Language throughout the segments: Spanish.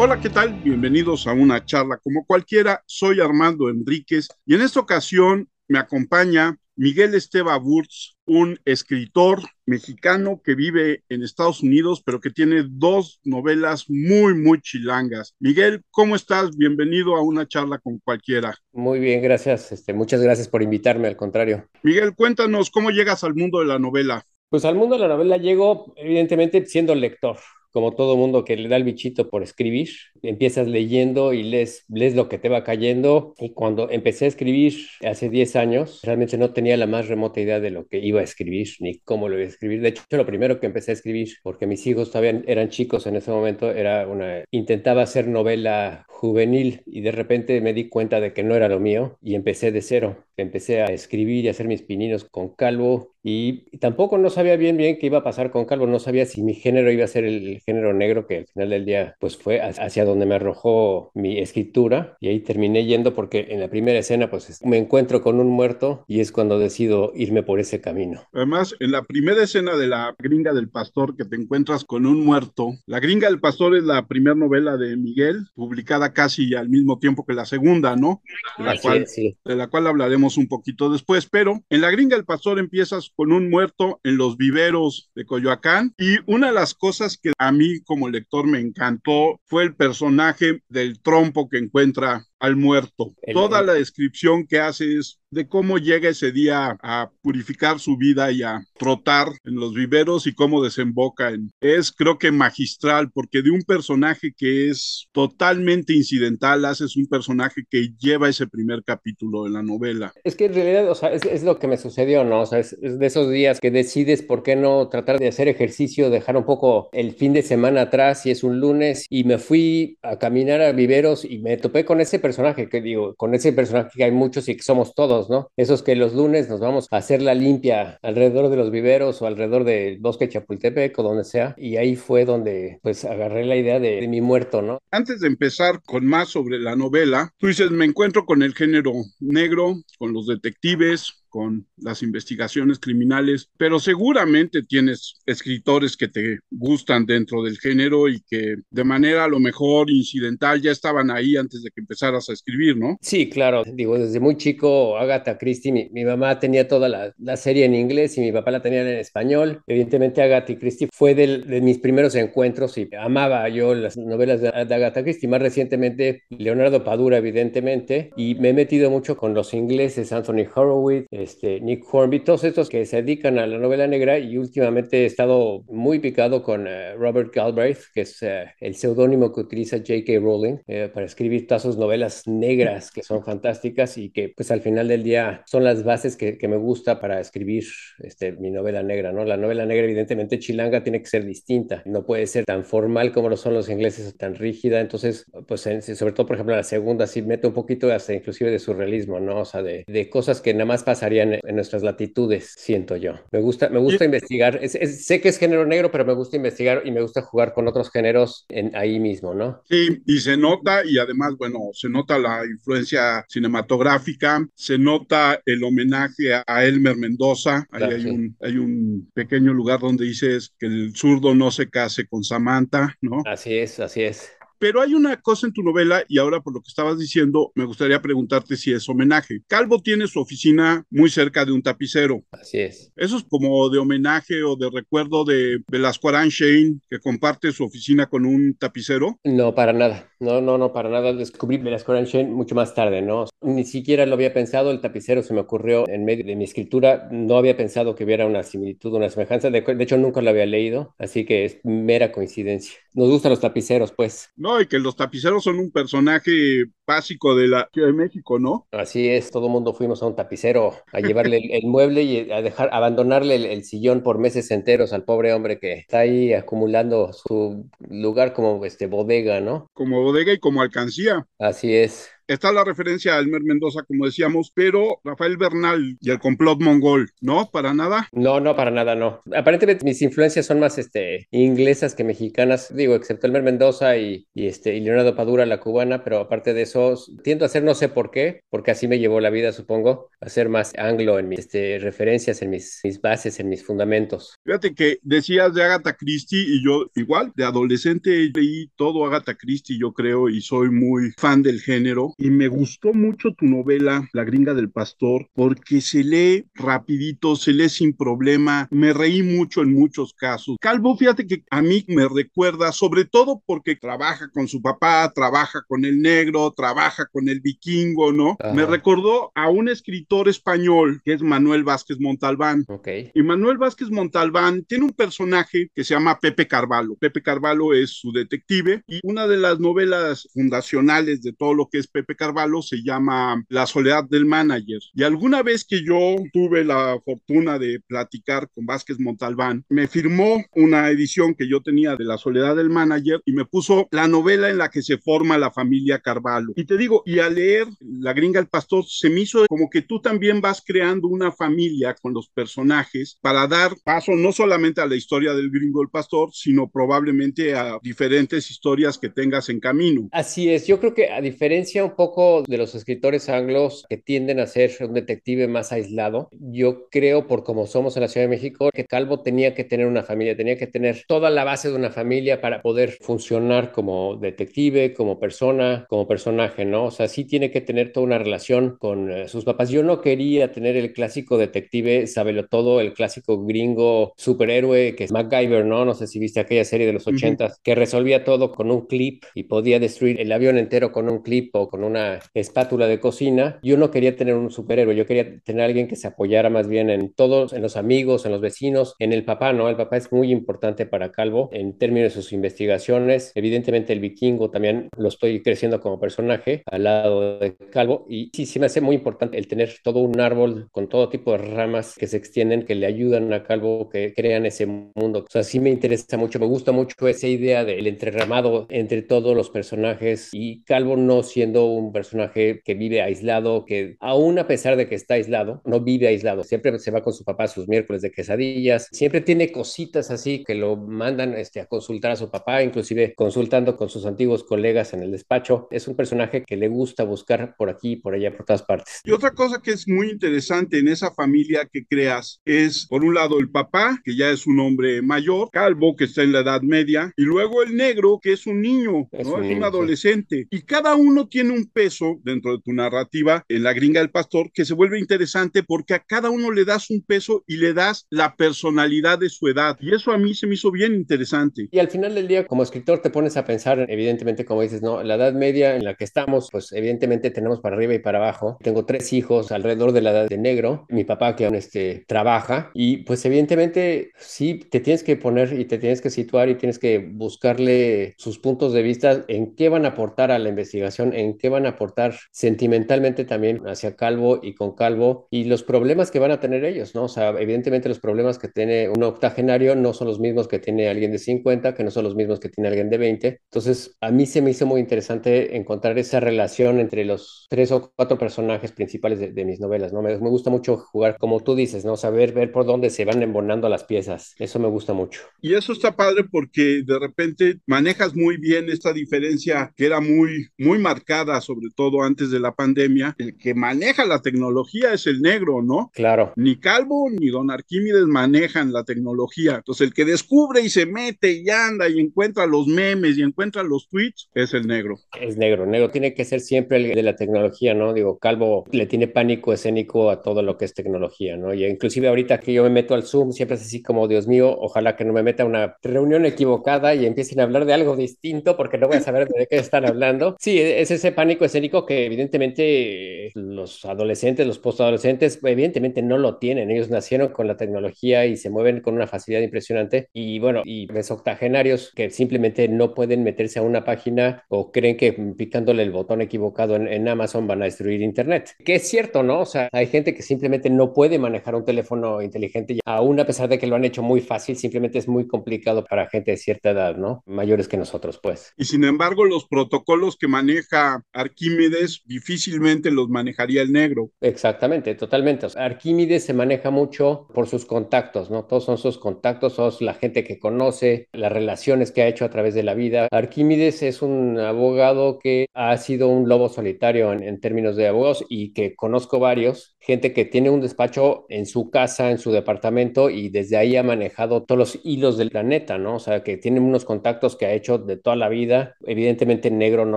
Hola, ¿qué tal? Bienvenidos a una charla como cualquiera. Soy Armando Enríquez y en esta ocasión me acompaña Miguel Esteba Burtz, un escritor mexicano que vive en Estados Unidos, pero que tiene dos novelas muy, muy chilangas. Miguel, ¿cómo estás? Bienvenido a una charla con cualquiera. Muy bien, gracias. Este, muchas gracias por invitarme, al contrario. Miguel, cuéntanos cómo llegas al mundo de la novela. Pues al mundo de la novela llego, evidentemente, siendo lector como todo mundo que le da el bichito por escribir, empiezas leyendo y lees, lees lo que te va cayendo. Y cuando empecé a escribir hace 10 años, realmente no tenía la más remota idea de lo que iba a escribir ni cómo lo iba a escribir. De hecho, lo primero que empecé a escribir, porque mis hijos todavía eran chicos en ese momento, era una, intentaba hacer novela juvenil y de repente me di cuenta de que no era lo mío y empecé de cero. Empecé a escribir y hacer mis pininos con Calvo y tampoco no sabía bien bien qué iba a pasar con Calvo, no sabía si mi género iba a ser el género negro que al final del día pues fue hacia donde me arrojó mi escritura y ahí terminé yendo porque en la primera escena pues me encuentro con un muerto y es cuando decido irme por ese camino. Además, en la primera escena de la gringa del pastor que te encuentras con un muerto, la gringa del pastor es la primera novela de Miguel publicada casi al mismo tiempo que la segunda, ¿no? De la, cual, de la cual hablaremos un poquito después, pero en La Gringa del Pastor empiezas con un muerto en los viveros de Coyoacán. Y una de las cosas que a mí como lector me encantó fue el personaje del trompo que encuentra al muerto. Toda la descripción que hace es de cómo llega ese día a purificar su vida y a trotar en los viveros y cómo desemboca en... Es creo que magistral porque de un personaje que es totalmente incidental haces un personaje que lleva ese primer capítulo de la novela. Es que en realidad, o sea, es, lo que me sucedió, ¿no? O sea, es, de esos días que decides por qué no tratar de hacer ejercicio, dejar un poco el fin de semana atrás y es un lunes y me fui a caminar a viveros y me topé con ese personaje personaje, que digo, con ese personaje que hay muchos y que somos todos, ¿no? Esos que los lunes nos vamos a hacer la limpia alrededor de los viveros o alrededor del bosque Chapultepec o donde sea, y ahí fue donde pues agarré la idea de, de mi muerto, ¿no? Antes de empezar con más sobre la novela, tú dices, me encuentro con el género negro, con los detectives, con las investigaciones criminales, pero seguramente tienes escritores que te gustan dentro del género y que de manera a lo mejor incidental ya estaban ahí antes de que empezaras a escribir, ¿no? Sí, claro. Digo, desde muy chico, Agatha Christie, mi, mamá tenía toda la, la, serie en inglés y mi papá la tenía en español. Evidentemente, Agatha Christie fue de mis primeros encuentros y amaba yo las novelas de, de Agatha Christie. Más recientemente, Leonardo Padura, evidentemente, y me he metido mucho con los ingleses, Anthony Horowitz, este, Nick Hornby, todos estos que se dedican a la novela negra y últimamente he estado muy picado con eh, Robert Galbraith, que es eh, el seudónimo que utiliza J.K. Rowling eh, para escribir todas sus novelas negras que son fantásticas y que pues al final del día son las bases que, que me gusta para escribir este, mi novela negra, ¿no? La novela negra evidentemente chilanga tiene que ser distinta, no puede ser tan formal como lo son los ingleses, tan rígida, entonces pues sobre todo por ejemplo la segunda sí mete un poquito hasta inclusive de surrealismo, ¿no? O sea, de, de cosas que nada más pasarían en, nuestras latitudes, siento yo. Me gusta, me gusta investigar. sé que es género negro, pero me gusta investigar y me gusta jugar con otros géneros en, ahí mismo, ¿no? Sí, y se nota, y además, bueno, se nota la influencia cinematográfica, se nota el homenaje a Elmer Mendoza. Ahí hay, un, hay un pequeño lugar donde dices que el zurdo no se case con Samantha, ¿no? Así es, así es. Pero hay una cosa en tu novela, y ahora por lo que estabas diciendo, me gustaría preguntarte si es homenaje. Calvo tiene su oficina muy cerca de un tapicero. Así es. ¿Eso es como de homenaje o de recuerdo de Velasco Shane, que comparte su oficina con un tapicero? No, para nada. No, no, no, para nada. Descubrí Velasco Shane mucho más tarde, ¿no? Ni siquiera lo había pensado. El tapicero se me ocurrió en medio de mi escritura. No había pensado que hubiera una similitud, una semejanza. De, hecho, nunca lo había leído, así que es mera coincidencia. Nos gustan los tapiceros, pues. No, y que los tapiceros son un personaje básico de la Ciudad de México, ¿no? Así es, todo el mundo fuimos a un tapicero a llevarle el, mueble y a dejar, abandonarle el, sillón por meses enteros al pobre hombre que está ahí acumulando su lugar como este bodega, ¿no? Como bodega y como alcancía. Así es. Está la referencia a Elmer Mendoza, como decíamos, pero Rafael Bernal y el complot mongol, ¿no? ¿Para nada? No, no, para nada, no. Aparentemente mis influencias son más este, inglesas que mexicanas, digo, excepto Elmer Mendoza y, este, y Leonardo Padura, la cubana, pero aparte de eso, tiendo a hacer no sé por qué, porque así me llevó la vida, supongo, a ser más anglo en mis este, referencias, en mis, mis bases, en mis fundamentos. Fíjate que decías de Agatha Christie y yo igual, de adolescente leí todo Agatha Christie, yo creo, y soy muy fan del género. Y me gustó mucho tu novela, La gringa del pastor, porque se lee rapidito, se lee sin problema. Me reí mucho en muchos casos. Calvo, fíjate que a mí me recuerda, sobre todo porque trabaja con su papá, trabaja con el negro, trabaja con el vikingo, ¿no? Me recordó a un escritor español que es Manuel Vázquez Montalbán. Okay. Y Manuel Vázquez Montalbán tiene un personaje que se llama Pepe Carvalho. Pepe Carvalho es su detective y una de las novelas fundacionales de todo lo que es Pepe Carvalho se llama La soledad del manager. Y alguna vez que yo tuve la fortuna de platicar con Vázquez Montalbán, me firmó una edición que yo tenía de La soledad del manager y me puso la novela en la que se forma la familia Carvalho. Y te digo, y al leer La gringa el pastor, se me hizo como que tú también vas creando una familia con los personajes para dar paso no solamente a la historia del gringo el pastor, sino probablemente a diferentes historias que tengas en camino. Así es, yo creo que a diferencia poco de los escritores anglos que tienden a ser un detective más aislado, yo creo por como somos en la Ciudad de México que Calvo tenía que tener una familia, tenía que tener toda la base de una familia para poder funcionar como detective, como persona, como personaje, ¿no? O sea, sí tiene que tener toda una relación con eh, sus papás. Yo no quería tener el clásico detective, sabelo todo, el clásico gringo superhéroe que es MacGyver, ¿no? No sé si viste aquella serie de los ochentas, que resolvía todo con un clip y podía destruir el avión entero con un clip o con una espátula de cocina. Yo no quería tener un superhéroe, yo quería tener alguien que se apoyara más bien en todos, en los amigos, en los vecinos, en el papá, ¿no? El papá es muy importante para Calvo en términos de sus investigaciones. Evidentemente el vikingo también lo estoy creciendo como personaje al lado de Calvo y sí, sí me hace muy importante el tener todo un árbol con todo tipo de ramas que se extienden, que le ayudan a Calvo, que crean ese mundo. O sea, sí me interesa mucho, me gusta mucho esa idea del entrerramado entre todos los personajes y Calvo no siendo un personaje que vive aislado, que aún a pesar de que está aislado, no vive aislado, siempre se va con su papá sus miércoles de quesadillas, siempre tiene cositas así que lo mandan este, a consultar a su papá, inclusive consultando con sus antiguos colegas en el despacho. Es un personaje que le gusta buscar por aquí, por allá, por todas partes. Y otra cosa que es muy interesante en esa familia que creas es, por un lado, el papá, que ya es un hombre mayor, calvo, que está en la edad media, y luego el negro, que es un niño, es, un, es un, adolescente. Y cada uno tiene un peso dentro de tu narrativa en la gringa del pastor que se vuelve interesante porque a cada uno le das un peso y le das la personalidad de su edad. Y eso a mí se me hizo bien interesante. Y al final del día, como escritor, te pones a pensar, evidentemente, como dices, ¿no? La edad media en la que estamos, pues evidentemente tenemos para arriba y para abajo. Tengo tres hijos alrededor de la edad de negro, mi papá que aún este, trabaja y pues evidentemente sí te tienes que poner y te tienes que situar y tienes que buscarle sus puntos de vista en qué van a aportar a la investigación, en qué van a aportar sentimentalmente también hacia Calvo y con Calvo y los problemas que van a tener ellos, ¿no? O sea, evidentemente los problemas que tiene un octogenario no son los mismos que tiene alguien de 50, que no son los mismos que tiene alguien de 20. Entonces, a mí se me hizo muy interesante encontrar esa relación entre los tres o cuatro personajes principales de, de mis novelas, ¿no? Me, me, gusta mucho jugar, como tú dices, ¿no? Saber ver por dónde se van embonando las piezas. Eso me gusta mucho. Y eso está padre porque de repente manejas muy bien esta diferencia que era muy, muy marcada, sobre todo antes de la pandemia. El que maneja la tecnología es el negro, ¿no? Claro. Ni Calvo ni Don Arquímedes manejan la tecnología. Entonces, el que descubre y se mete y anda y encuentra los memes y encuentra los tweets es el negro. Es negro. Negro tiene que ser siempre el de la tecnología, ¿no? Digo, Calvo le tiene pánico escénico a todo lo que es tecnología, ¿no? Y inclusive ahorita que yo me meto al Zoom, siempre es así como, Dios mío, ojalá que no me meta una reunión equivocada y empiecen a hablar de algo distinto porque no voy a saber de qué están hablando. Sí, es ese pánico escénico que evidentemente los adolescentes, los postadolescentes, evidentemente no lo tienen. Ellos nacieron con la tecnología y se mueven con una facilidad impresionante. Y bueno, y ves octogenarios que simplemente no pueden meterse a una página o creen que picándole el botón equivocado en, en Amazon van a destruir Internet. Que es cierto, ¿no? O sea, hay gente que simplemente no puede manejar un teléfono inteligente, y aún a pesar de que lo han hecho muy fácil, simplemente es muy complicado para gente de cierta edad, ¿no? Mayores que nosotros, pues. Y sin embargo, los protocolos que maneja Arquímedes difícilmente los manejaría el negro. Exactamente, totalmente. Arquímedes se maneja mucho por sus contactos, ¿no? Todos son sus contactos, son la gente que conoce, las relaciones que ha hecho a través de la vida. Arquímedes es un abogado que ha sido un lobo solitario en, en términos de abogados y que conozco varios gente que tiene un despacho en su casa, en su departamento y desde ahí ha manejado todos los hilos del planeta, ¿no? O sea, que tiene unos contactos que ha hecho de toda la vida. Evidentemente negro no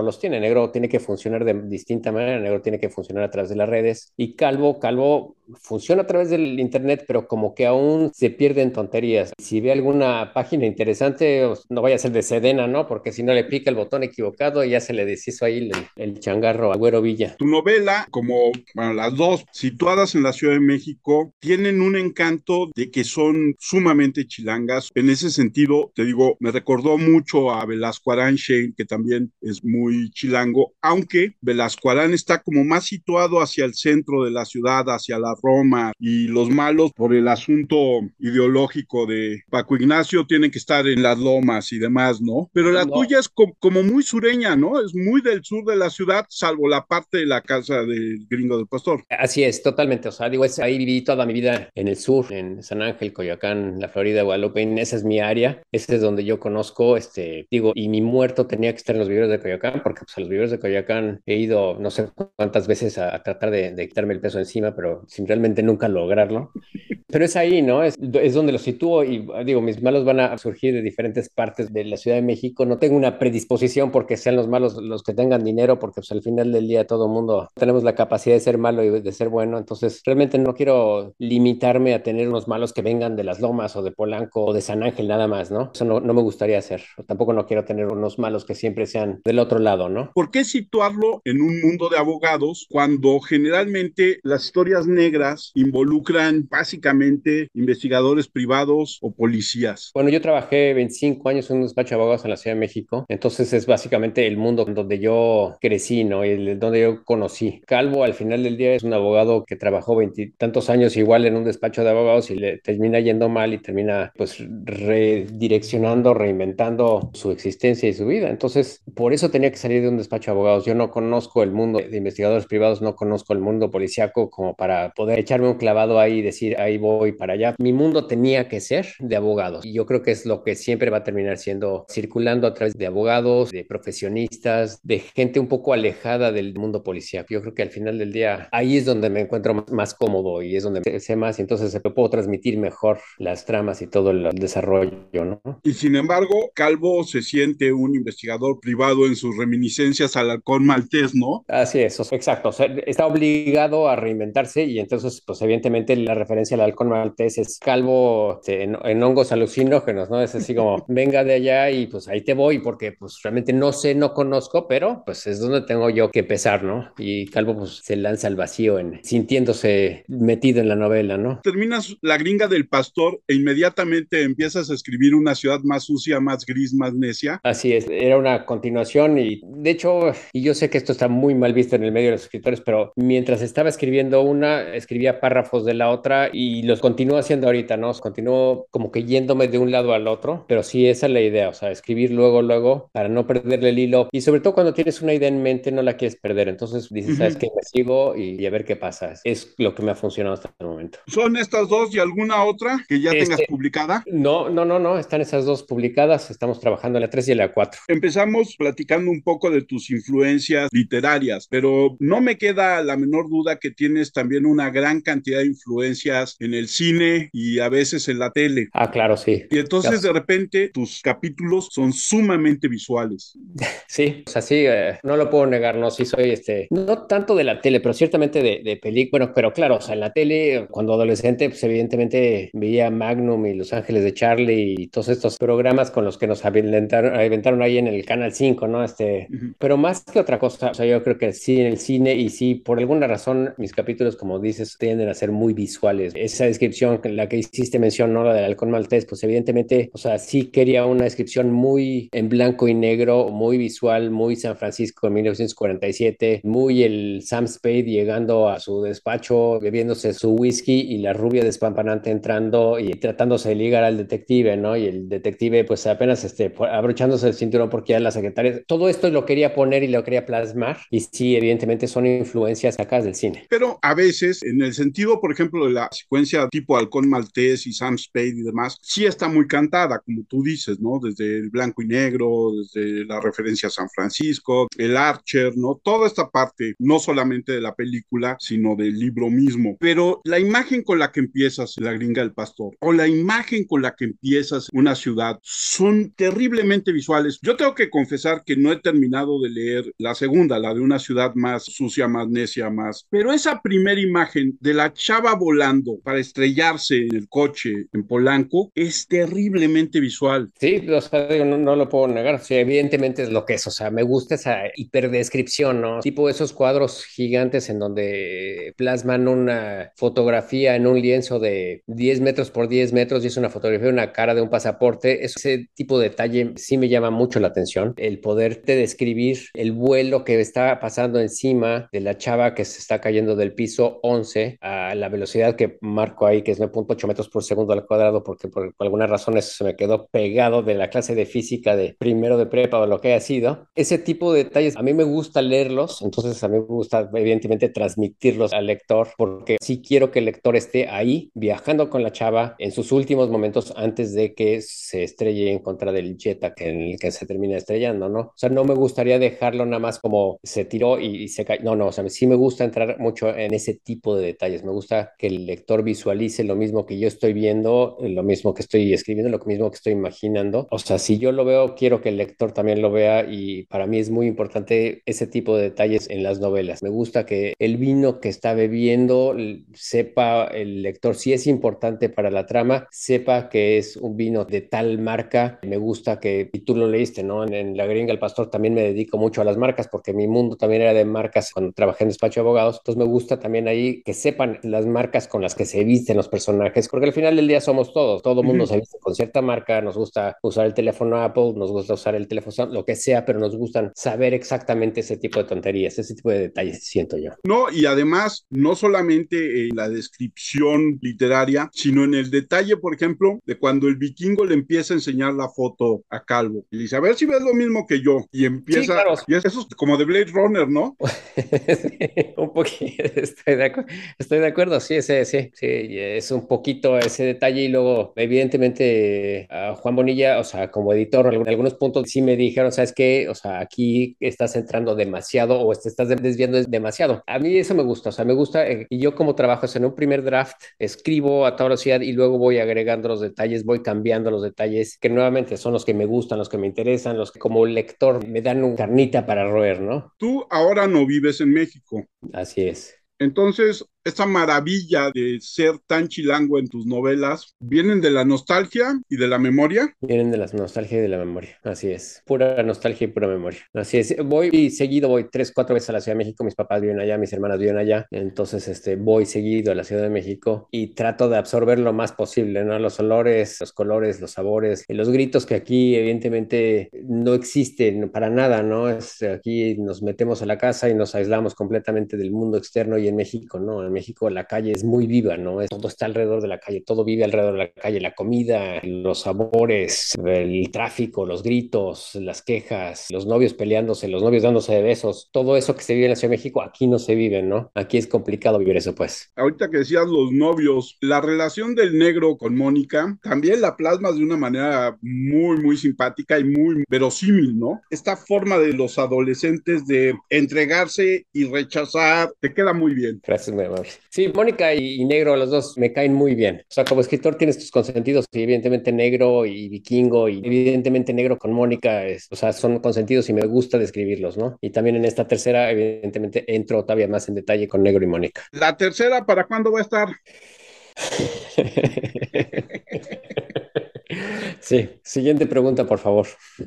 los tiene, negro tiene que funcionar de distinta manera, negro tiene que funcionar a través de las redes. Y calvo, calvo funciona a través del internet, pero como que aún se pierde en tonterías. Si ve alguna página interesante, no vaya a ser de Sedena, ¿no? Porque si no le pica el botón equivocado, ya se le deshizo ahí el, changarro a Güero Villa. Tu novela, como bueno, las dos, si situadas en la Ciudad de México, tienen un encanto de que son sumamente chilangas. En ese sentido, te digo, me recordó mucho a Velasco Arán que también es muy chilango, aunque Velasco Arán está como más situado hacia el centro de la ciudad, hacia la Roma, y los malos por el asunto ideológico de Paco Ignacio tienen que estar en las lomas y demás, ¿no? Pero la tuya es como muy sureña, ¿no? Es muy del sur de la ciudad, salvo la parte de la casa del gringo del pastor. Así es, totalmente. O sea, digo, ahí viví toda mi vida en el sur, en San Ángel, Coyoacán, la Florida, Guadalupe. Esa es mi área. Ese es donde yo conozco, este, digo, y mi muerto tenía que estar en los viveros de Coyoacán, porque pues, a los viveros de Coyoacán he ido no sé cuántas veces a, tratar de, quitarme el peso encima, pero realmente nunca lograrlo. Pero es ahí, ¿no? Es, es donde lo sitúo y digo, mis malos van a surgir de diferentes partes de la Ciudad de México. No tengo una predisposición porque sean los malos los que tengan dinero, porque pues, al final del día todo mundo tenemos la capacidad de ser malo y de ser bueno entonces, realmente no quiero limitarme a tener unos malos que vengan de las Lomas o de Polanco o de San Ángel nada más, ¿no? Eso no, no me gustaría hacer. tampoco no quiero tener unos malos que siempre sean del otro lado, ¿no? ¿Por qué situarlo en un mundo de abogados cuando generalmente las historias negras involucran básicamente investigadores privados o policías? Bueno, yo trabajé 25 años en un despacho de abogados en la Ciudad de México, entonces es básicamente el mundo donde yo crecí, ¿no? Y donde yo conocí. Calvo al final del día es un abogado que trabajó veintitantos años igual en un despacho de abogados y le termina yendo mal y termina pues redireccionando, reinventando su existencia y su vida. Entonces, por eso tenía que salir de un despacho de abogados. Yo no conozco el mundo de investigadores privados, no conozco el mundo policiaco como para poder echarme un clavado ahí y decir, ahí voy para allá. Mi mundo tenía que ser de abogados. Y yo creo que es lo que siempre va a terminar siendo circulando a través de abogados, de profesionistas, de gente un poco alejada del mundo policiaco. Yo creo que al final del día ahí es donde me encuentro más, cómodo y es donde sé más y entonces se puedo transmitir mejor las tramas y todo el desarrollo, ¿no? Y sin embargo, Calvo se siente un investigador privado en sus reminiscencias al halcón maltés, ¿no? Así es, exacto. está obligado a reinventarse y entonces, pues evidentemente la referencia al halcón maltés es Calvo este, en, hongos alucinógenos, ¿no? Es así como, venga de allá y pues ahí te voy porque pues realmente no sé, no conozco, pero pues es donde tengo yo que pesar, ¿no? Y Calvo pues se lanza al vacío en sintiendo metido en la novela, ¿no? Terminas La gringa del pastor e inmediatamente empiezas a escribir una ciudad más sucia, más gris, más necia. Así es, era una continuación y de hecho, y yo sé que esto está muy mal visto en el medio de los escritores, pero mientras estaba escribiendo una, escribía párrafos de la otra y los continúo haciendo ahorita, ¿no? Continúo como que yéndome de un lado al otro, pero sí esa es la idea, o sea, escribir luego, luego, para no perderle el hilo y sobre todo cuando tienes una idea en mente no la quieres perder, entonces dices, ¿sabes qué? Me sigo y, a ver qué pasa es lo que me ha funcionado hasta el momento. ¿Son estas dos y alguna otra que ya tengas este, publicada? No, no, no, no, están esas dos publicadas, estamos trabajando en la 3 y en la 4. Empezamos platicando un poco de tus influencias literarias, pero no me queda la menor duda que tienes también una gran cantidad de influencias en el cine y a veces en la tele. Ah, claro, sí. Y entonces de repente tus capítulos son sumamente visuales. Sí, o sea, sí, eh, no lo puedo negar, no, sí soy este, no tanto de la tele, pero ciertamente de, de película pero claro, o sea, en la tele, cuando adolescente, pues evidentemente veía Magnum y Los Ángeles de Charlie y todos estos programas con los que nos aventaron, aventaron ahí en el Canal 5, ¿no? Este, Pero más que otra cosa, o sea, yo creo que sí en el cine y sí, por alguna razón, mis capítulos, como dices, tienden a ser muy visuales. Es esa descripción, la que hiciste mención, ¿no? La del halcón maltés, pues evidentemente, o sea, sí quería una descripción muy en blanco y negro, muy visual, muy San Francisco en 1947, muy el Sam Spade llegando a su despacho, bebiéndose su whisky y la rubia despampanante entrando y tratándose de ligar al detective, ¿no? Y el detective, pues apenas este, abrochándose el cinturón porque ya la secretaria, todo esto lo quería poner y lo quería plasmar, y sí, evidentemente son influencias acá del cine. Pero a veces, en el sentido, por ejemplo, de la secuencia tipo Halcón Maltés y Sam Spade y demás, sí está muy cantada, como tú dices, ¿no? Desde el blanco y negro, desde la referencia a San Francisco, el Archer, ¿no? Toda esta parte, no solamente de la película, sino del libro mismo. Pero la imagen con la que empiezas La gringa del pastor o la imagen con la que empiezas una ciudad son terriblemente visuales. Yo tengo que confesar que no he terminado de leer la segunda, la de una ciudad más sucia, más necia, más. Pero esa primera imagen de la chava volando para estrellarse en el coche en Polanco es terriblemente visual. Sí, o sea, no, no, lo puedo negar. Sí, evidentemente es lo que es. O sea, me gusta esa hiperdescripción, ¿no? Tipo esos cuadros gigantes en donde plasman una fotografía en un lienzo de 10 metros por 10 metros y es una fotografía de una cara de un pasaporte. Ese tipo de detalle sí me llama mucho la atención. El poderte describir el vuelo que está pasando encima de la chava que se está cayendo del piso 11 a la velocidad que marco ahí, que es 9.8 metros por segundo al cuadrado, porque por, alguna razón eso se me quedó pegado de la clase de física de primero de prepa o lo que haya sido. Ese tipo de detalles a mí me gusta leerlos, entonces a mí me gusta evidentemente transmitirlos al lector, porque sí quiero que el lector esté ahí viajando con la chava en sus últimos momentos antes de que se estrelle en contra del Jetta que en el que se termina estrellando, ¿no? O sea, no me gustaría dejarlo nada más como se tiró y, se cayó. No, no, o sea, sí me gusta entrar mucho en ese tipo de detalles. Me gusta que el lector visualice lo mismo que yo estoy viendo, lo mismo que estoy escribiendo, lo mismo que estoy imaginando. O sea, si yo lo veo, quiero que el lector también lo vea y para mí es muy importante ese tipo de detalles en las novelas. Me gusta que el vino que está bebiendo sepa el lector si es importante para la trama, sepa que es un vino de tal marca. Me gusta que, y tú lo leíste, ¿no? En, en La Gringa, el Pastor también me dedico mucho a las marcas porque mi mundo también era de marcas cuando trabajé en despacho de abogados. Entonces me gusta también ahí que sepan las marcas con las que se visten los personajes, porque al final del día somos todos, todo mundo se viste con cierta marca, nos gusta usar el teléfono Apple, nos gusta usar el teléfono, lo que sea, pero nos gustan saber exactamente ese tipo de tonterías, ese tipo de detalles, siento yo. No, y además, no solamente en la descripción literaria, sino en el detalle, por ejemplo, de cuando el vikingo le empieza a enseñar la foto a Calvo. Y dice, a ver si ves lo mismo que yo, y empieza, y eso es como de Blade Runner, ¿no? un poquito, estoy de, acuerdo, estoy de acuerdo, sí, sí, sí, sí, es un poquito ese detalle y luego, evidentemente, a Juan Bonilla, o sea, como editor, en algunos puntos sí me dijeron, ¿sabes qué? O sea, aquí estás entrando demasiado o te estás desviando demasiado. A mí eso me gusta, o sea, me gusta, eh, y yo como trabajo en un primer draft, escribo a toda velocidad y luego voy agregando los detalles, voy cambiando los detalles, que nuevamente son los que me gustan, los que me interesan, los que como lector me dan un carnita para roer, ¿no? Tú ahora no vives en México. Así es. Entonces, esa maravilla de ser tan chilango en tus novelas, ¿vienen de la nostalgia y de la memoria? Vienen de la nostalgia y de la memoria, así es. Pura nostalgia y pura memoria. Así es. Voy seguido, voy tres, cuatro veces a la Ciudad de México. Mis papás viven allá, mis hermanas viven allá. Entonces, este, voy seguido a la Ciudad de México y trato de absorber lo más posible, ¿no? Los olores, los colores, los sabores los gritos que aquí, evidentemente, no existen para nada, ¿no? Es, aquí nos metemos a la casa y nos aislamos completamente del mundo externo y en México, ¿no? México la calle es muy viva, ¿no? Todo está alrededor de la calle, todo vive alrededor de la calle, la comida, los sabores, el tráfico, los gritos, las quejas, los novios peleándose, los novios dándose de besos, todo eso que se vive en la Ciudad de México, aquí no se vive, ¿no? Aquí es complicado vivir eso, pues. Ahorita que decías los novios, la relación del negro con Mónica también la plasmas de una manera muy, muy simpática y muy verosímil, ¿no? Esta forma de los adolescentes de entregarse y rechazar, te queda muy bien. Gracias, muy Sí, Mónica y, Negro, los dos me caen muy bien. O sea, como escritor tienes tus consentidos, y evidentemente Negro y Vikingo, y evidentemente Negro con Mónica, es, o sea, son consentidos y me gusta describirlos, ¿no? Y también en esta tercera, evidentemente, entro todavía más en detalle con Negro y Mónica. ¿La tercera para cuándo va a estar? Sí, siguiente pregunta, por favor.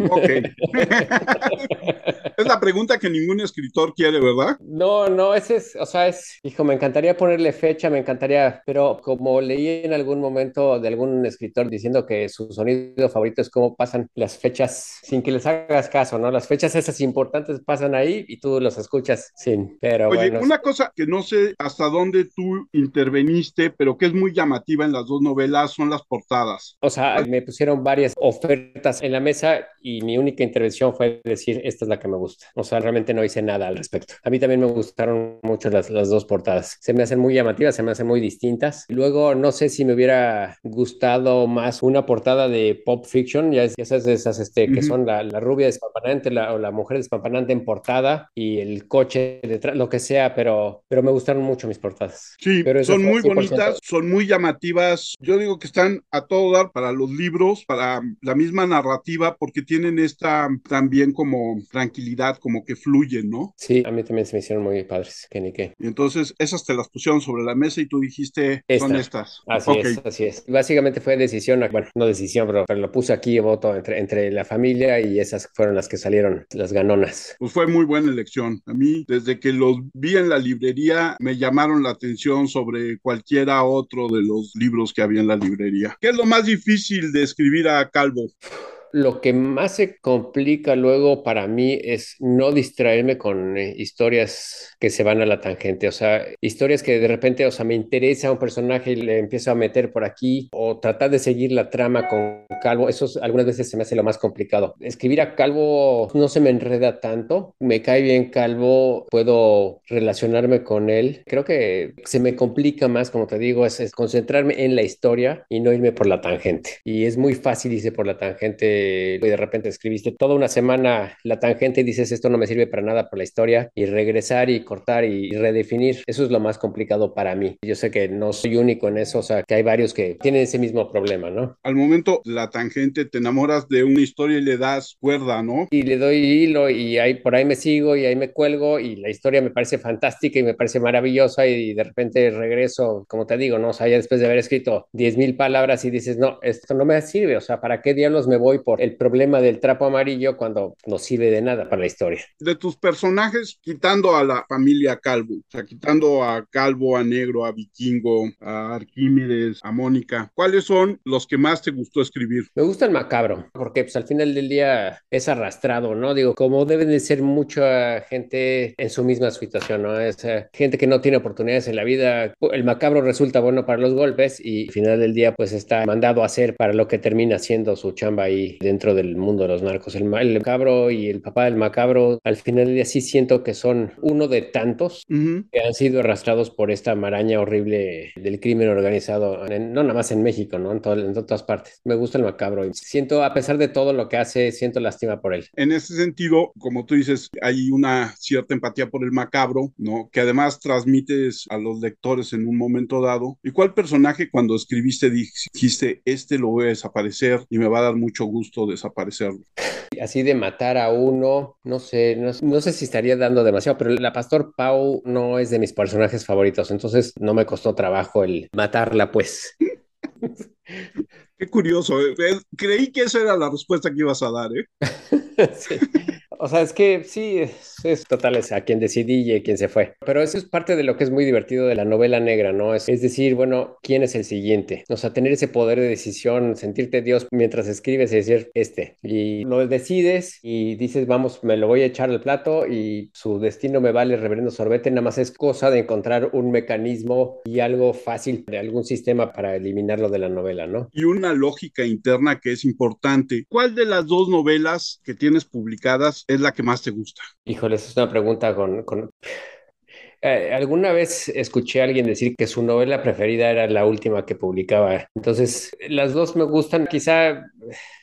Ok. es la pregunta que ningún escritor quiere, ¿verdad? No, no, ese es, o sea, es, hijo, me encantaría ponerle fecha, me encantaría, pero como leí en algún momento de algún escritor diciendo que su sonido favorito es cómo pasan las fechas sin que les hagas caso, ¿no? Las fechas esas importantes pasan ahí y tú los escuchas sin, pero Oye, una cosa que no sé hasta dónde tú interveniste, pero que es muy llamativa en las dos novelas son las portadas. O sea, me pusieron varias ofertas en la mesa y mi única intervención fue decir, esta es la que me gusta. O sea, realmente no hice nada al respecto. A mí también me gustaron mucho las, las dos portadas. Se me hacen muy llamativas, se me hacen muy distintas. Luego, no sé si me hubiera gustado más una portada de pop fiction, ya, sabes, esas este, que son la, la rubia despampanante la, o la mujer despampanante en portada y el coche detrás, lo que sea, pero, pero me gustaron mucho mis portadas. Sí, pero son muy bonitas, son muy llamativas. Yo digo que están a todo dar para los libros, para la misma narrativa, porque tienen esta también como tranquilidad, como que fluyen, ¿no? Sí, a mí también se me hicieron muy padres, que ni qué. Y entonces esas te las pusieron sobre la mesa y tú dijiste, son estas. Así es, así es. Básicamente fue decisión, bueno, no decisión, pero, pero lo puse aquí, voto entre, entre la familia y esas fueron las que salieron, las ganonas. Pues fue muy buena elección. A mí, desde que los vi en la librería, me llamaron la atención sobre cualquiera otro de los libros que había en la librería. ¿Qué es lo más difícil de escribir a Calvo? Lo que más se complica luego para mí es no distraerme con eh, historias que se van a la tangente, o sea, historias que de repente, o sea, me interesa un personaje y le empiezo a meter por aquí o tratar de seguir la trama con Calvo, eso algunas veces se me hace lo más complicado. Escribir a Calvo no se me enreda tanto, me cae bien Calvo, puedo relacionarme con él. Creo que se me complica más, como te digo, es, es concentrarme en la historia y no irme por la tangente. Y es muy fácil irse por la tangente y de repente escribiste toda una semana la tangente y dices esto no me sirve para nada por la historia y regresar y cortar y redefinir, eso es lo más complicado para mí. Yo sé que no soy único en eso, o sea, que hay varios que tienen ese mismo problema, ¿no? Al momento la tangente te enamoras de una historia y le das cuerda, ¿no? Y le doy hilo y ahí por ahí me sigo y ahí me cuelgo y la historia me parece fantástica y me parece maravillosa y de repente regreso, como te digo, ¿no? O sea, ya después de haber escrito 10 mil palabras y dices, no, esto no me sirve, o sea, ¿para qué diablos me voy por el problema del trapo amarillo cuando no sirve de nada para la historia. De tus personajes, quitando a la familia Calvo, o sea, quitando a Calvo, a Negro, a Vikingo, a Arquímedes, a Mónica, ¿cuáles son los que más te gustó escribir? Me gusta el macabro, porque pues al final del día es arrastrado, ¿no? Digo, como deben de ser mucha gente en su misma situación, ¿no? Es eh, gente que no tiene oportunidades en la vida. El macabro resulta bueno para los golpes y al final del día pues está mandado a hacer para lo que termina siendo su chamba ahí dentro del mundo de los narcos. El, el macabro y el papá del macabro, al final del día sí siento que son uno de tantos que han sido arrastrados por esta maraña horrible del crimen organizado, no nada más en México, ¿no? En, en todas partes. Me gusta el macabro y siento, a pesar de todo lo que hace, siento lástima por él. En ese sentido, como tú dices, hay una cierta empatía por el macabro, ¿no? Que además transmites a los lectores en un momento dado. ¿Y cuál personaje cuando escribiste dijiste, este lo voy a desaparecer y me va a dar mucho gusto desaparecer? Así de matar a uno, no sé, no, sé si estaría dando demasiado, pero la Pastor Pau no es de mis personajes favoritos, entonces no me costó trabajo el matarla, pues. Qué curioso, ¿eh? creí que esa era la respuesta que ibas a dar, ¿eh? sí. O sea, es que sí, es, total, es a quien decidí y a quien se fue. Pero eso es parte de lo que es muy divertido de la novela negra, ¿no? Es, es, decir, bueno, ¿quién es el siguiente? O sea, tener ese poder de decisión, sentirte Dios mientras escribes y decir, este. Y lo decides y dices, vamos, me lo voy a echar al plato y su destino me vale reverendo sorbete. Nada más es cosa de encontrar un mecanismo y algo fácil de algún sistema para eliminarlo de la novela, ¿no? Y una lógica interna que es importante. ¿Cuál de las dos novelas que tienes publicadas es la que más te gusta? Híjoles, es una pregunta con... con... Eh, alguna vez escuché a alguien decir que su novela preferida era la última que publicaba. Entonces, las dos me gustan. Quizá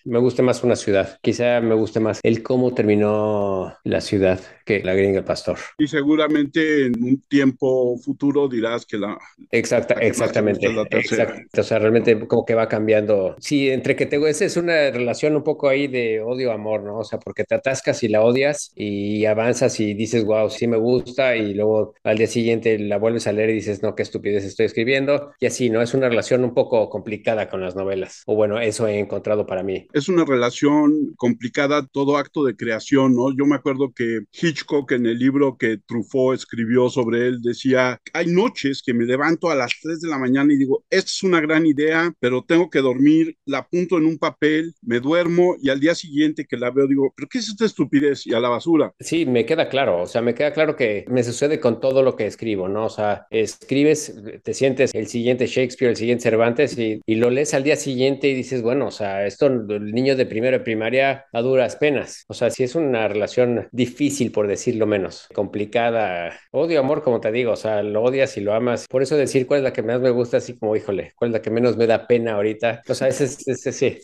me guste más una ciudad. Quizá me guste más el cómo terminó la ciudad que la gringa el pastor. Y seguramente en un tiempo futuro dirás que la... Exacta, exactamente. exacto. O sea, realmente como que va cambiando. Sí, entre que te... Esa es una relación un poco ahí de odio-amor, ¿no? O sea, porque te atascas y la odias y avanzas y dices, wow, sí me gusta y luego al día siguiente la vuelves a leer y dices, no, qué estupidez estoy escribiendo. Y así, ¿no? Es una relación un poco complicada con las novelas. O bueno, eso he encontrado para mí. Es una relación complicada, todo acto de creación, ¿no? Yo me acuerdo que Hitchcock en el libro que Truffaut escribió sobre él decía, hay noches que me levanto a las 3 de la mañana y digo, esta es una gran idea, pero tengo que dormir, la apunto en un papel, me duermo y al día siguiente que la veo digo, pero ¿qué es esta estupidez? Y a la basura. Sí, me queda claro, o sea, me queda claro que me sucede con todo lo que escribo, ¿no? O sea, escribes, te sientes el siguiente Shakespeare, el siguiente Cervantes y, lo lees al día siguiente y dices, bueno, o sea, esto el niño de primero de primaria a duras penas. O sea, sí es una relación difícil, por decirlo menos, complicada. Odio, amor, como te digo, o sea, lo odias y lo amas. Por eso decir cuál es la que más me gusta, así como, híjole, cuál es la que menos me da pena ahorita. O sea, ese, ese sí.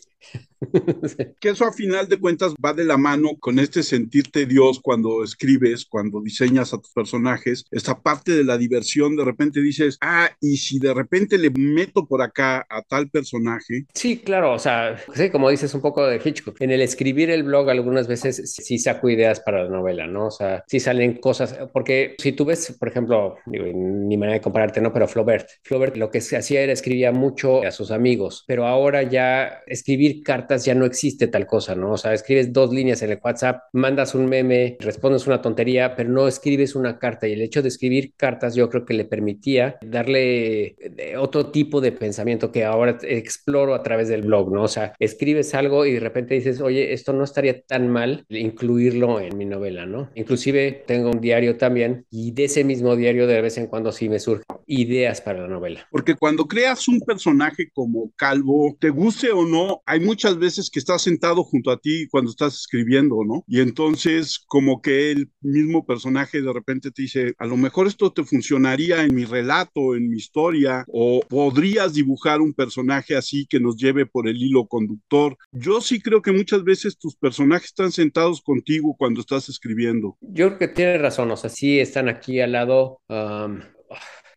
que eso a final de cuentas va de la mano con este sentirte Dios cuando escribes, cuando diseñas a tus personajes, esta parte de la diversión, de repente dices, ah, y si de repente le meto por acá a tal personaje. Sí, claro, o sea, sí, como dices un poco de Hitchcock, en el escribir el blog algunas veces sí saco ideas para la novela, ¿no? O sea, sí salen cosas, porque si tú ves, por ejemplo, ni manera de compararte, ¿no? Pero Flaubert, Flaubert lo que hacía era escribía mucho a sus amigos, pero ahora ya escribir cartas ya no existe tal cosa, ¿no? O sea, escribes dos líneas en el WhatsApp, mandas un meme, respondes una tontería, pero no escribes una carta. Y el hecho de escribir cartas yo creo que le permitía darle eh, otro tipo de pensamiento que ahora exploro a través del blog, ¿no? O sea, escribes algo y de repente dices, oye, esto no estaría tan mal incluirlo en mi novela, ¿no? Inclusive tengo un diario también y de ese mismo diario de vez en cuando sí me surgen ideas para la novela. Porque cuando creas un personaje como Calvo, te guste o no, hay muchas veces que está sentado junto a ti cuando estás escribiendo, ¿no? Y entonces como que el mismo personaje de repente te dice, a lo mejor esto te funcionaría en mi relato, en mi historia, o podrías dibujar un personaje así que nos lleve por el hilo conductor. Yo sí creo que muchas veces tus personajes están sentados contigo cuando estás escribiendo. Yo creo que tienes razón, o sea, sí están aquí al lado.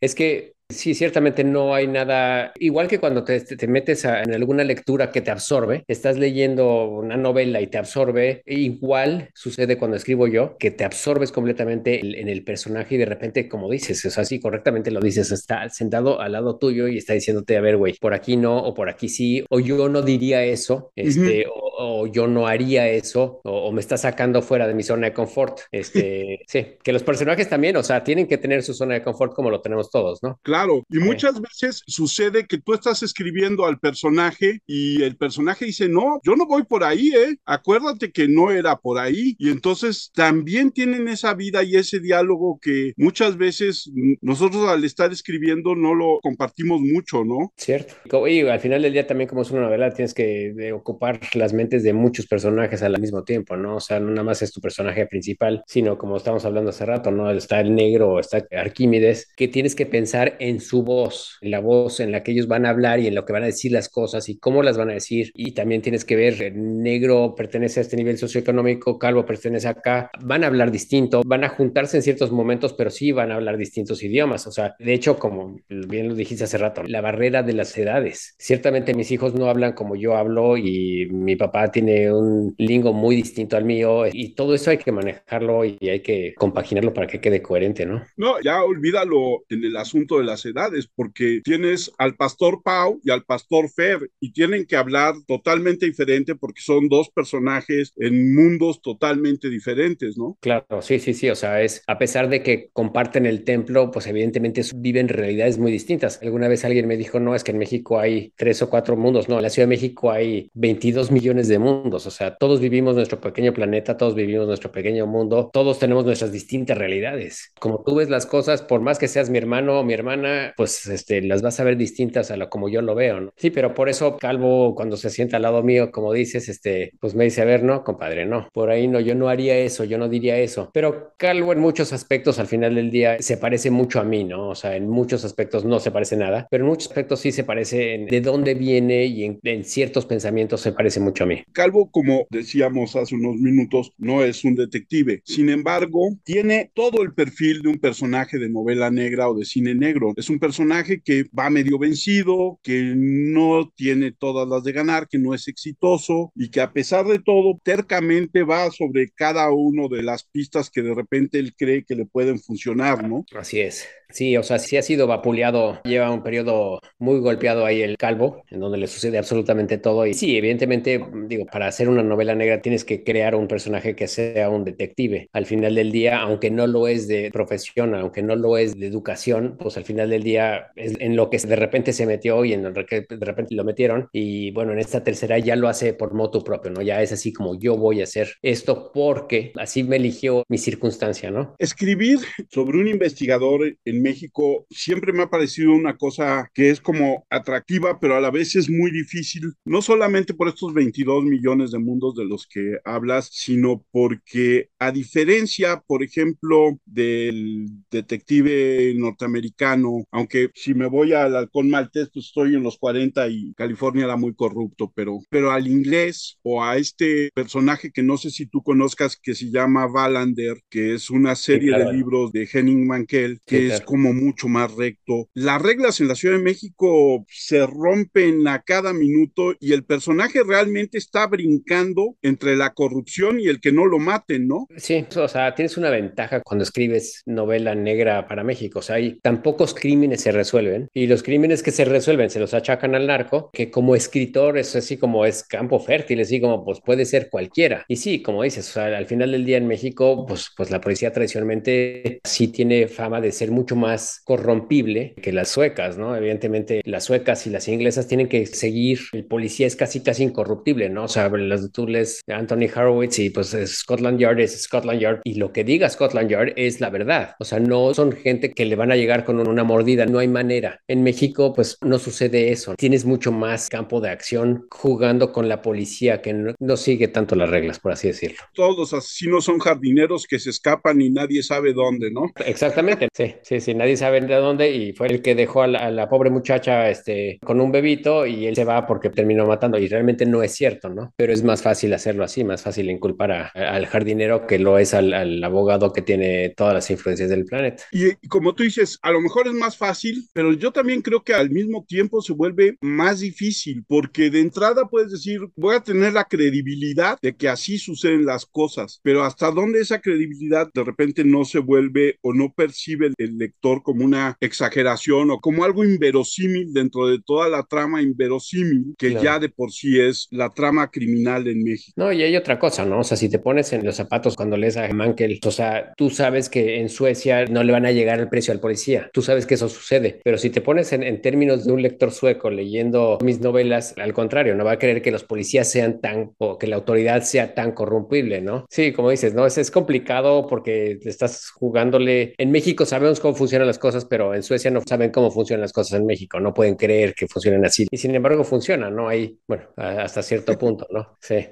es que Sí, ciertamente no hay nada, igual que cuando te, te metes en alguna lectura que te absorbe, estás leyendo una novela y te absorbe, igual sucede cuando escribo yo, que te absorbes completamente en, el personaje y de repente, como dices, es así, correctamente lo dices, está sentado al lado tuyo y está diciéndote, a ver, güey, por aquí no, o por aquí sí, o yo no diría eso, este, o, yo no haría eso, o, me está sacando fuera de mi zona de confort. Este, sí, que los personajes también, o sea, tienen que tener su zona de confort como lo tenemos todos, ¿no? Claro y muchas veces sucede que tú estás escribiendo al personaje y el personaje dice, no, yo no voy por ahí, ¿eh? Acuérdate que no era por ahí. Y entonces también tienen esa vida y ese diálogo que muchas veces nosotros al estar escribiendo no lo compartimos mucho, ¿no? Cierto. Y al final del día también como es una novela tienes que ocupar las mentes de muchos personajes al mismo tiempo, ¿no? O sea, no nada más es tu personaje principal, sino como estamos hablando hace rato, ¿no? Está el negro, está Arquímedes, que tienes que pensar en su voz, en la voz en la que ellos van a hablar y en lo que van a decir las cosas y cómo las van a decir. Y también tienes que ver, negro pertenece a este nivel socioeconómico, calvo pertenece acá, van a hablar distinto, van a juntarse en ciertos momentos, pero sí van a hablar distintos idiomas. O sea, de hecho, como bien lo dijiste hace rato, la barrera de las edades. Ciertamente mis hijos no hablan como yo hablo y mi papá tiene un lingo muy distinto al mío y todo eso hay que manejarlo y hay que compaginarlo para que quede coherente, ¿no? No, ya olvídalo en el asunto de las edades, porque tienes al pastor Pau y al pastor Fer y tienen que hablar totalmente diferente porque son dos personajes en mundos totalmente diferentes, ¿no? Claro, sí, sí, sí, o sea, es a pesar de que comparten el templo, pues evidentemente viven realidades muy distintas. Alguna vez alguien me dijo, no, es que en México hay tres o cuatro mundos, no, en la Ciudad de México hay 22 millones de mundos, o sea, todos vivimos nuestro pequeño planeta, todos vivimos nuestro pequeño mundo, todos tenemos nuestras distintas realidades. Como tú ves las cosas, por más que seas mi hermano o mi hermana, pues este, las vas a ver distintas a lo como yo lo veo, ¿no? Sí, pero por eso Calvo, cuando se sienta al lado mío, como dices, este, pues me dice, a ver, no, compadre, no, por ahí no, yo no haría eso, yo no diría eso. Pero Calvo en muchos aspectos al final del día se parece mucho a mí, ¿no? O sea, en muchos aspectos no se parece nada, pero en muchos aspectos sí se parece en de dónde viene y en, en ciertos pensamientos se parece mucho a mí. Calvo, como decíamos hace unos minutos, no es un detective. Sin embargo, tiene todo el perfil de un personaje de novela negra o de cine negro. Es un personaje que va medio vencido, que no tiene todas las de ganar, que no es exitoso y que a pesar de todo tercamente va sobre cada uno de las pistas que de repente él cree que le pueden funcionar, ¿no? Así es. Sí, o sea, sí ha sido vapuleado, lleva un periodo muy golpeado ahí el calvo, en donde le sucede absolutamente todo. Y sí, evidentemente, digo, para hacer una novela negra tienes que crear un personaje que sea un detective. Al final del día, aunque no lo es de profesión, aunque no lo es de educación, pues al final del día es en lo que de repente se metió y en lo que de repente lo metieron. Y bueno, en esta tercera ya lo hace por moto propio, ¿no? Ya es así como yo voy a hacer esto porque así me eligió mi circunstancia, ¿no? Escribir sobre un investigador en México siempre me ha parecido una cosa que es como atractiva, pero a la vez es muy difícil, no solamente por estos 22 millones de mundos de los que hablas, sino porque a diferencia, por ejemplo, del detective norteamericano, aunque si me voy al halcón maltés, pues estoy en los 40 y California era muy corrupto, pero, pero al inglés o a este personaje que no sé si tú conozcas que se llama Valander, que es una serie de libros de Henning Mankell, que es como mucho más recto. Las reglas en la Ciudad de México se rompen a cada minuto y el personaje realmente está brincando entre la corrupción y el que no lo maten, ¿no? Sí, o sea, tienes una ventaja cuando escribes novela negra para México. O sea, hay tan pocos crímenes se resuelven y los crímenes que se resuelven se los achacan al narco, que como escritor es así como es campo fértil, así como pues puede ser cualquiera. Y sí, como dices, o sea, al final del día en México, pues, pues la policía tradicionalmente sí tiene fama de ser mucho más corrompible que las suecas, ¿no? Evidentemente las suecas y las inglesas tienen que seguir, el policía es casi casi incorruptible, ¿no? O sea, las tú lees Anthony Horowitz y pues Scotland Yard es Scotland Yard y lo que diga Scotland Yard es la verdad. O sea, no son gente que le van a llegar con una mordida, no hay manera. En México pues no sucede eso. Tienes mucho más campo de acción jugando con la policía que no, no sigue tanto las reglas, por así decirlo. Todos los asesinos son jardineros que se escapan y nadie sabe dónde, ¿no? Exactamente, sí, sí, sí, nadie sabe de dónde y fue el que dejó a la, pobre muchacha este, con un bebito y él se va porque terminó matando y realmente no es cierto, ¿no? Pero es más fácil hacerlo así, más fácil inculpar al jardinero que lo es al, abogado que tiene todas las influencias del planeta. Y, como tú dices, a lo mejor es más fácil, pero yo también creo que al mismo tiempo se vuelve más difícil porque de entrada puedes decir, voy a tener la credibilidad de que así suceden las cosas, pero hasta dónde esa credibilidad de repente no se vuelve o no percibe el lector como una exageración o como algo inverosímil dentro de toda la trama inverosímil que ya de por sí es la trama criminal en México. No, y hay otra cosa, ¿no? O sea, si te pones en los zapatos cuando lees a Mankel, o sea, tú sabes que en Suecia no le van a llegar el precio al policía, tú sabes que eso sucede, pero si te pones en, en términos de un lector sueco leyendo mis novelas, al contrario, no va a creer que los policías sean tan, o que la autoridad sea tan corrompible, ¿no? Sí, como dices, ¿no? Es, es complicado porque estás jugándole. En México sabemos cómo funcionan las cosas, pero en Suecia no saben cómo funcionan las cosas en México, no pueden creer que funcionen así. Y sin embargo funciona, ¿no? Hay, bueno, hasta cierto punto, ¿no? Sí.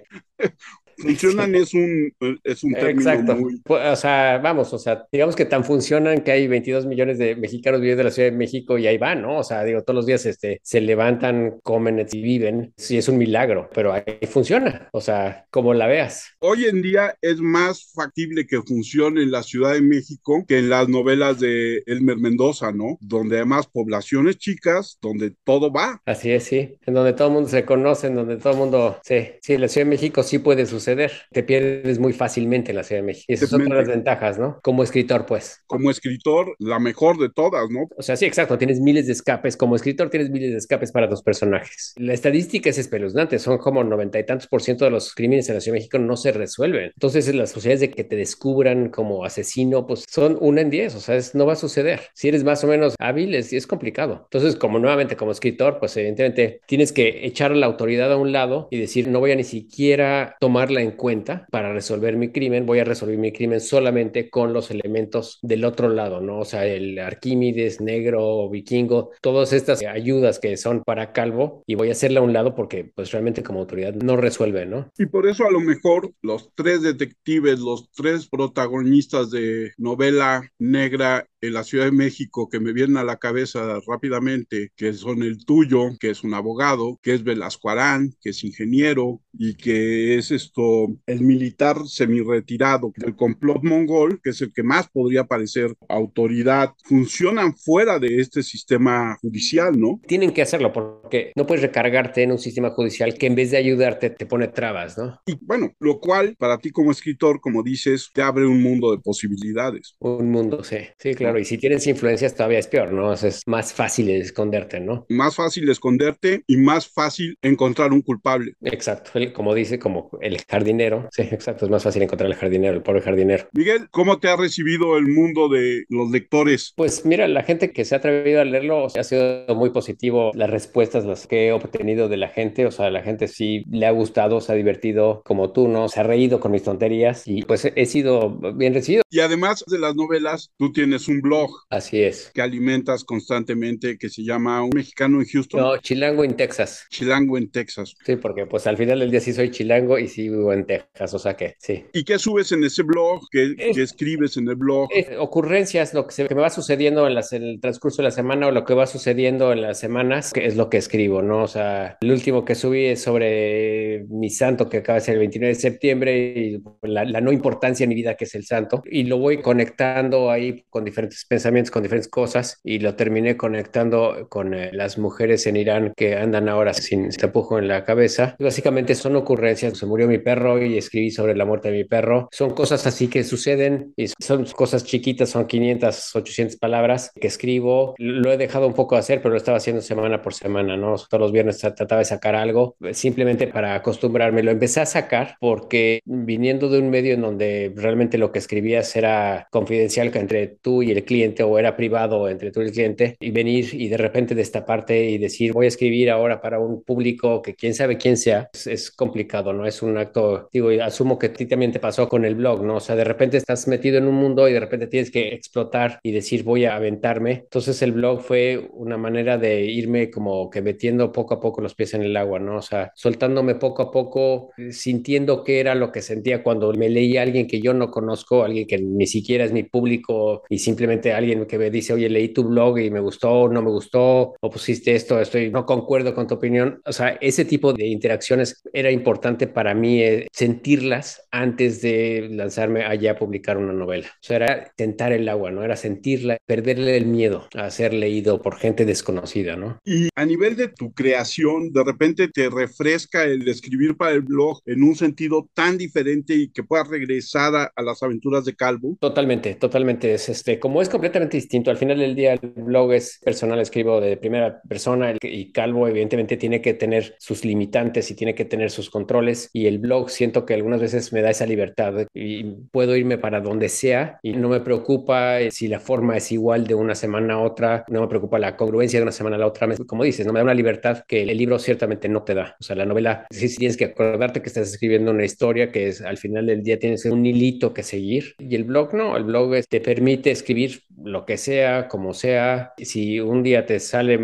Funcionan es un, es un término Exacto. O sea, vamos, o sea, digamos que tan funcionan que hay 22 millones de mexicanos viviendo en la Ciudad de México y ahí van, ¿no? O sea, digo, todos los días este, se levantan, comen y viven. Sí, es un milagro, pero ahí funciona. O sea, como la veas. Hoy en día es más factible que funcione en la Ciudad de México que en las novelas de Elmer Mendoza, ¿no? Donde además poblaciones chicas, donde todo va. Así es, sí. En donde todo el mundo se conoce, en donde todo el mundo, sí, sí, la Ciudad de México sí puede suceder te pierdes muy fácilmente en la Ciudad de México. Y esas son las ventajas, ¿no? Como escritor, pues. Como escritor, la mejor de todas, ¿no? O sea, sí, exacto. Tienes miles de escapes. Como escritor, tienes miles de escapes para tus personajes. La estadística es espeluznante. Son como noventa y tantos por ciento de los crímenes en la Ciudad de México no se resuelven. Entonces, las posibilidades de que te descubran como asesino, pues son una en diez. O sea, no va a suceder. Si eres más o menos hábil, es, es complicado. Entonces, como nuevamente, como escritor, pues evidentemente tienes que echar a la autoridad a un lado y decir, no voy a ni siquiera en cuenta para resolver mi crimen, voy a resolver mi crimen solamente con los elementos del otro lado, ¿no? O sea, el Arquímedes, negro, vikingo, todas estas ayudas que son para Calvo y voy a hacerla a un lado porque pues realmente como autoridad no resuelve, ¿no? Y por eso a lo mejor los tres detectives, los tres protagonistas de novela negra en la Ciudad de México que me vienen a la cabeza rápidamente, que son el tuyo, que es un abogado, que es Velasco Arán, que es ingeniero y que es esto, el militar semi-retirado del complot mongol, que es el que más podría parecer autoridad, funcionan fuera de este sistema judicial, ¿no? Tienen que hacerlo porque no puedes recargarte en un sistema judicial que en vez de ayudarte te pone trabas, ¿no? Y bueno, lo cual para ti como escritor, como dices, te abre un mundo de posibilidades. Un mundo, sí, sí, claro claro. Y si tienes influencias todavía es peor, ¿no? es más fácil esconderte, ¿no? Más fácil esconderte y más fácil encontrar un culpable. Exacto. Como dice, como el jardinero. Sí, exacto. Es más fácil encontrar el jardinero, el pobre jardinero. Miguel, ¿cómo te ha recibido el mundo de los lectores? Pues mira, la gente que se ha atrevido a leerlo ha sido muy positivo. Las respuestas, las que he obtenido de la gente, o sea, la gente sí le ha gustado, se ha divertido como tú, ¿no? Se ha reído con mis tonterías y pues he sido bien recibido. Y además de las novelas, tú tienes un blog. Así es. Que alimentas constantemente, que se llama Un Mexicano en Houston. No, Chilango en Texas. Chilango en Texas. Sí, porque pues al final del día sí soy chilango y sí vivo en Texas, o sea que sí. ¿Y qué subes en ese blog? ¿Qué, escribes en el blog? ocurrencias, lo que, se, que me va sucediendo en, las, en, el transcurso de la semana o lo que va sucediendo en las semanas, que es lo que escribo, ¿no? O sea, el último que subí es sobre mi santo que acaba de ser el 29 de septiembre y la, la no importancia en mi vida que es el santo. Y lo voy conectando ahí con diferentes pensamientos, con diferentes cosas y lo terminé conectando con eh, las mujeres en Irán que andan ahora sin tapujo en la cabeza. básicamente son ocurrencias. Se murió mi perro y escribí sobre la muerte de mi perro. Son cosas así que suceden y son cosas chiquitas, son 500, 800 palabras que escribo. Lo he dejado un poco de hacer, pero lo estaba haciendo semana por semana, ¿no? Todos los viernes trataba de sacar algo simplemente para acostumbrarme. Lo empecé a sacar porque viniendo de un medio en donde realmente lo que escribías era confidencial entre tú y el cliente o era privado entre tú y el cliente y venir y de repente destaparte y decir voy a escribir ahora para un público que quién sabe quién sea, es, complicado, ¿no? Es un acto, digo, y asumo que a ti también te pasó con el blog, ¿no? O sea, de repente estás metido en un mundo y de repente tienes que explotar y decir voy a aventarme. Entonces el blog fue una manera de irme como que metiendo poco a poco los pies en el agua, ¿no? O sea, soltándome poco a poco, sintiendo qué era lo que sentía cuando me leía a alguien que yo no conozco, alguien que ni siquiera es mi público y simplemente alguien que me dice, oye, leí tu blog y me gustó, no me gustó, o pusiste esto, estoy, no concuerdo con tu opinión. O sea, ese tipo de interacciones era importante para mí eh, sentirlas antes de lanzarme allá a publicar una novela. O sea, era tentar el agua, ¿no? Era sentirla, perderle el miedo a ser leído por gente desconocida, ¿no? Y a nivel de tu creación, de repente te refresca el escribir para el blog en un sentido tan diferente y que puedas regresar a, a las aventuras de Calvo. Totalmente, totalmente. Es este, como es completamente distinto, al final del día el blog es personal, escribo de primera persona y Calvo evidentemente tiene que tener sus limitantes y tiene que tener sus controles y el blog siento que algunas veces me da esa libertad y puedo irme para donde sea y no me preocupa si la forma es igual de una semana a otra, no me preocupa la congruencia de una semana a la otra, como dices, no me da una libertad que el libro ciertamente no te da. O sea, la novela, sí, sí tienes que acordarte que estás escribiendo una historia que es al final del día tienes un hilito que seguir y el blog no, el blog te permite escribir lo que sea, como sea. Si un día te sale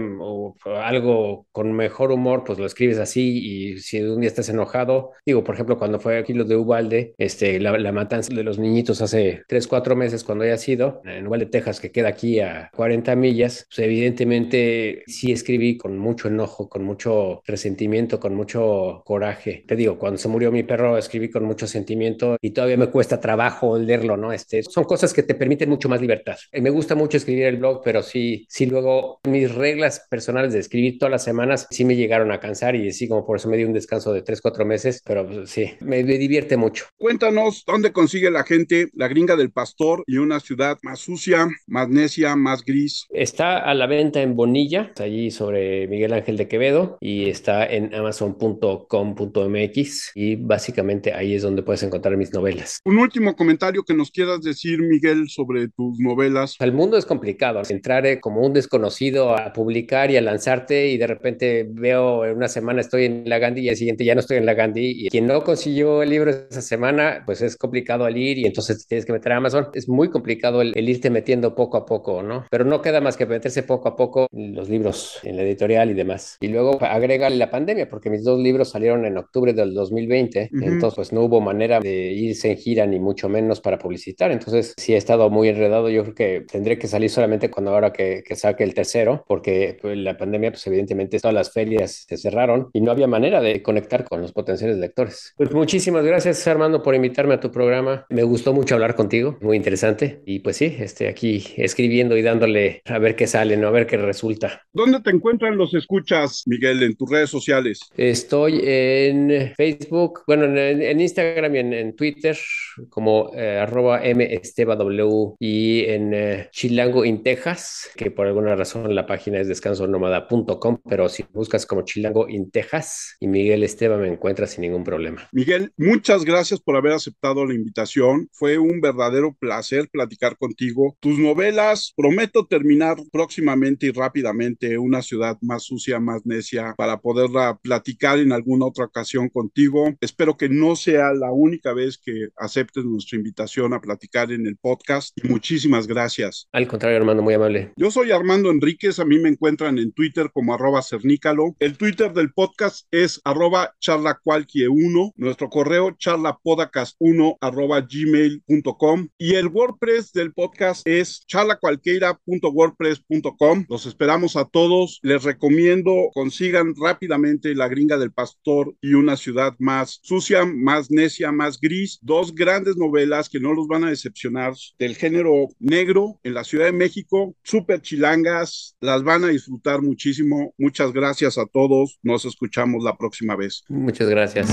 algo con mejor humor, pues lo escribes así. Y si un día estás enojado, digo, por ejemplo, cuando fue aquí lo de Ubalde, este, la, matanza de los niñitos hace 3, 4 meses cuando haya sido, en Ubalde, Texas, que queda aquí a 40 millas, pues evidentemente sí escribí con mucho enojo, con mucho resentimiento, con mucho coraje. Te digo, cuando se murió mi perro, escribí con mucho sentimiento y todavía me cuesta trabajo leerlo, ¿no? Este, son cosas que te permiten mucho más libertad me gusta mucho escribir el blog, pero sí, sí luego mis reglas personales de escribir todas las semanas sí me llegaron a cansar y sí, como por eso me di un descanso de tres, cuatro meses, pero pues, sí, me, divierte mucho. Cuéntanos dónde consigue la gente la gringa del pastor y una ciudad más sucia, más necia, más gris. Está a la venta en Bonilla, allí sobre Miguel Ángel de Quevedo y está en amazon.com.mx y básicamente ahí es donde puedes encontrar mis novelas. Un último comentario que nos quieras decir, Miguel, sobre tus novelas el mundo es complicado. Entrar eh, como un desconocido a publicar y a lanzarte y de repente veo en una semana estoy en la Gandhi y el siguiente ya no estoy en la Gandhi y quien no consiguió el libro esa semana, pues es complicado al ir y entonces tienes que meter a Amazon. Es muy complicado el, irte metiendo poco a poco, ¿no? Pero no queda más que meterse poco a poco los libros en la editorial y demás. Y luego agrega la pandemia porque mis dos libros salieron en octubre del 2020, entonces pues no hubo manera de irse en gira ni mucho menos para publicitar. Entonces sí he estado muy enredado. Yo creo que tendré que salir solamente cuando ahora que, saque el tercero, porque pues, la pandemia, pues evidentemente todas las ferias se cerraron y no había manera de conectar con los potenciales lectores. Pues muchísimas gracias Armando por invitarme a tu programa. Me gustó mucho hablar contigo, muy interesante. Y pues sí, este, aquí escribiendo y dándole a ver qué sale, ¿no? a ver qué resulta. ¿Dónde te encuentran los escuchas, Miguel, en tus redes sociales? Estoy en Facebook, bueno, en, Instagram y en, Twitter como eh, arroba mestebaw y en eh, Chilango in Texas, que por alguna razón la página es descansonomada.com, pero si buscas como Chilango in Texas y Miguel Esteban me encuentras sin ningún problema. Miguel, muchas gracias por haber aceptado la invitación. Fue un verdadero placer platicar contigo. Tus novelas, prometo terminar próximamente y rápidamente Una ciudad más sucia, más necia, para poderla platicar en alguna otra ocasión contigo. Espero que no sea la única vez que aceptes nuestra invitación a platicar en el podcast y muchísimas gracias. Al contrario, Armando, muy amable. Yo soy Armando Enríquez, a mí me encuentran en Twitter como arroba cernícalo. El Twitter del podcast es arroba charlacualquie1, nuestro correo charlapodcast1 arroba gmail.com y el WordPress del podcast es charlacualqueira.wordpress.com. Los esperamos a todos. Les recomiendo consigan rápidamente La Gringa del Pastor y una ciudad más sucia, más necia, más gris. Dos grandes novelas que no los van a decepcionar del género en la Ciudad de México. Súper chilangas, las van a disfrutar muchísimo. Muchas gracias a todos. Nos escuchamos la próxima vez. Muchas gracias.